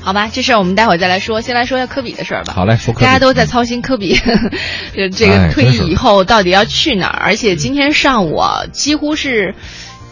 好吧，这事儿我们待会儿再来说。先来说一下科比的事儿吧。好嘞，说科比。大家都在操心科比，就这个退役以后到底要去哪儿？而且今天上午啊，几乎是。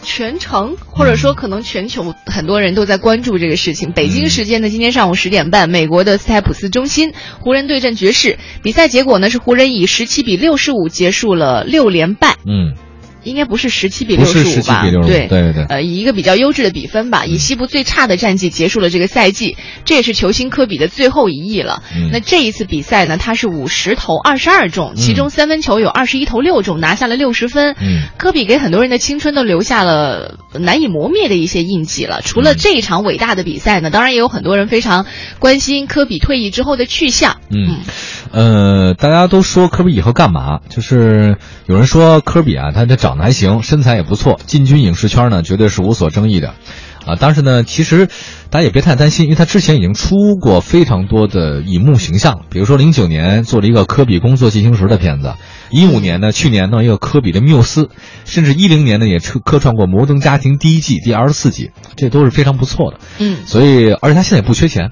全程，或者说可能全球很多人都在关注这个事情。北京时间的今天上午十点半，美国的斯台普斯中心，湖人对阵爵士，比赛结果呢是湖人以十七比六十五结束了六连败。嗯。应该不是十七比六十五吧？对对对，呃，以一个比较优质的比分吧，以西部最差的战绩结束了这个赛季，这也是球星科比的最后一役了。那这一次比赛呢，他是五十投二十二中，其中三分球有二十一投六中，拿下了六十分。科比给很多人的青春都留下了难以磨灭的一些印记了。除了这一场伟大的比赛呢，当然也有很多人非常关心科比退役之后的去向。嗯，呃，大家都说科比以后干嘛？就是有人说科比啊，他这长。长得还行，身材也不错，进军影视圈呢，绝对是无所争议的，啊！但是呢，其实大家也别太担心，因为他之前已经出过非常多的荧幕形象，比如说零九年做了一个科比工作进行时的片子，一五年呢，去年呢一个科比的缪斯，甚至一零年呢也客客串过《摩登家庭》第一季第二十四集，这都是非常不错的。嗯，所以而且他现在也不缺钱。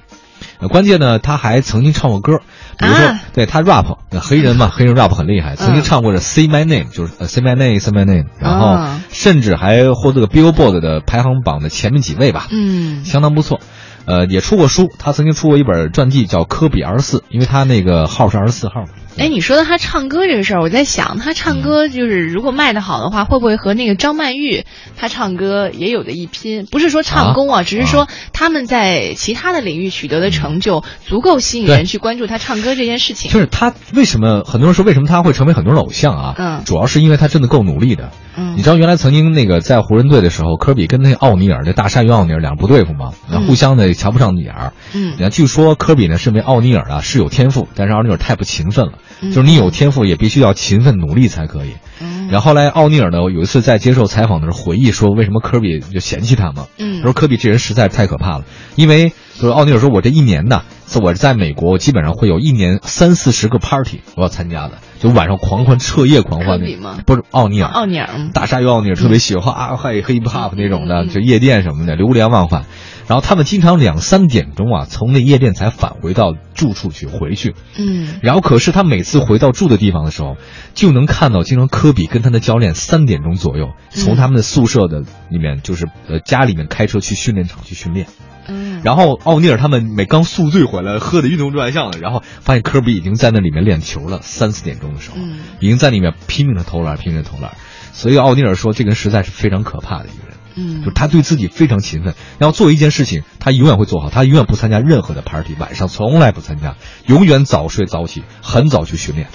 关键呢，他还曾经唱过歌，比如说，对他 rap，黑人嘛，黑人 rap 很厉害，曾经唱过这 Say My Name，就是 Say My Name，Say My Name，然后甚至还获得个 Billboard 的排行榜的前面几位吧，嗯，相当不错。呃，也出过书，他曾经出过一本传记，叫《科比二十四》，因为他那个号是二十四号。哎，你说的他唱歌这个事儿，我在想，他唱歌就是如果卖的好的话，会不会和那个张曼玉他唱歌也有的一拼？不是说唱功啊，只是说他们在其他的领域取得的成就足够吸引人去关注他唱歌这件事情。就是他为什么很多人说为什么他会成为很多人偶像啊？嗯，主要是因为他真的够努力的。嗯，你知道原来曾经那个在湖人队的时候，科比跟那奥尼尔那大鲨鱼奥尼尔两不对付吗？那互相的瞧不上眼儿。嗯，你看，据说科比呢是认为奥尼尔啊是有天赋，但是奥尼尔太不勤奋了。就是你有天赋，也必须要勤奋努力才可以。嗯，然后来奥尼尔呢有一次在接受采访的时候回忆说，为什么科比就嫌弃他嘛？嗯，他说科比这人实在是太可怕了，因为就是奥尼尔说，我这一年呢，我在美国我基本上会有一年三四十个 party 我要参加的。就晚上狂欢，彻夜狂欢那不是奥尼尔，奥尼尔，大鲨鱼奥尼尔特别喜欢啊，还有 hip hop 那种的，就夜店什么的，流连忘返。然后他们经常两三点钟啊，从那夜店才返回到住处去回去。嗯，然后可是他每次回到住的地方的时候，就能看到经常科比跟他的教练三点钟左右从他们的宿舍的里面，就是呃家里面开车去训练场去训练。嗯，然后奥尼尔他们每刚宿醉回来，喝的晕头转向的，然后发现科比已经在那里面练球了。三四点钟的时候，已经在里面拼命的投篮，拼命的投篮。所以奥尼尔说，这个人实在是非常可怕的一个人。嗯，就他对自己非常勤奋，然后做一件事情，他永远会做好，他永远不参加任何的 party，晚上从来不参加，永远早睡早起，很早去训练。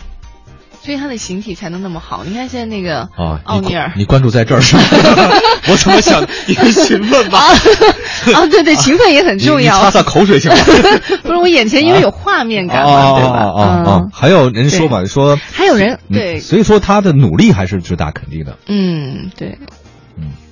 所以他的形体才能那么好。你看现在那个啊，奥尼尔，你关注在这儿是？我怎么想你勤奋吧？啊，对对，勤奋也很重要。擦擦口水行吗？不是我眼前因为有画面感嘛，对吧？啊啊！还有人说嘛，说还有人对，所以说他的努力还是值得肯定的。嗯，对。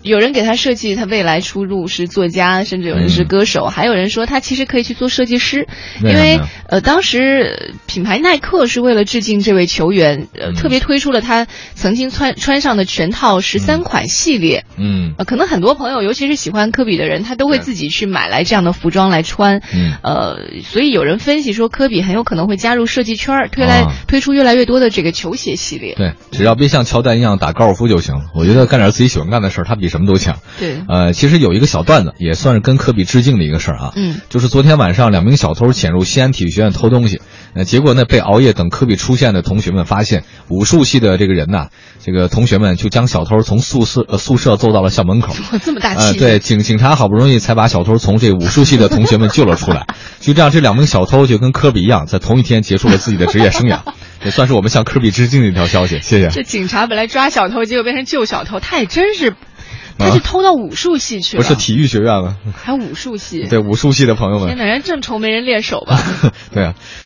嗯，有人给他设计他未来出路是作家，甚至有人是歌手，还有人说他其实可以去做设计师，因为呃，当时品牌耐克是为了致敬这位球员，呃，特别推出了他曾经穿穿上的全套十三款系列。嗯，呃，可能很多朋友，尤其是喜欢科比的人，他都会自己去买来这样的服装来穿。嗯，呃，所以有人分析说，科比很有可能会加入设计圈，推来推出越来越多的这个球鞋系列。对，只要别像乔丹一样打高尔夫就行。我觉得干点自己喜欢干的。事儿他比什么都强，对，呃，其实有一个小段子，也算是跟科比致敬的一个事儿啊，嗯，就是昨天晚上两名小偷潜入西安体育学院偷东西，呃，结果呢被熬夜等科比出现的同学们发现，武术系的这个人呐，这个同学们就将小偷从宿舍呃宿舍揍到了校门口，这么大气，呃，对，警警察好不容易才把小偷从这武术系的同学们救了出来，就这样，这两名小偷就跟科比一样，在同一天结束了自己的职业生涯，也算是我们向科比致敬的一条消息，谢谢。这警察本来抓小偷，结果变成救小偷，他也真是。他是偷到武术系去了，不是体育学院了？还武术系？对武术系的朋友们，天哪，人正愁没人练手吧？对啊。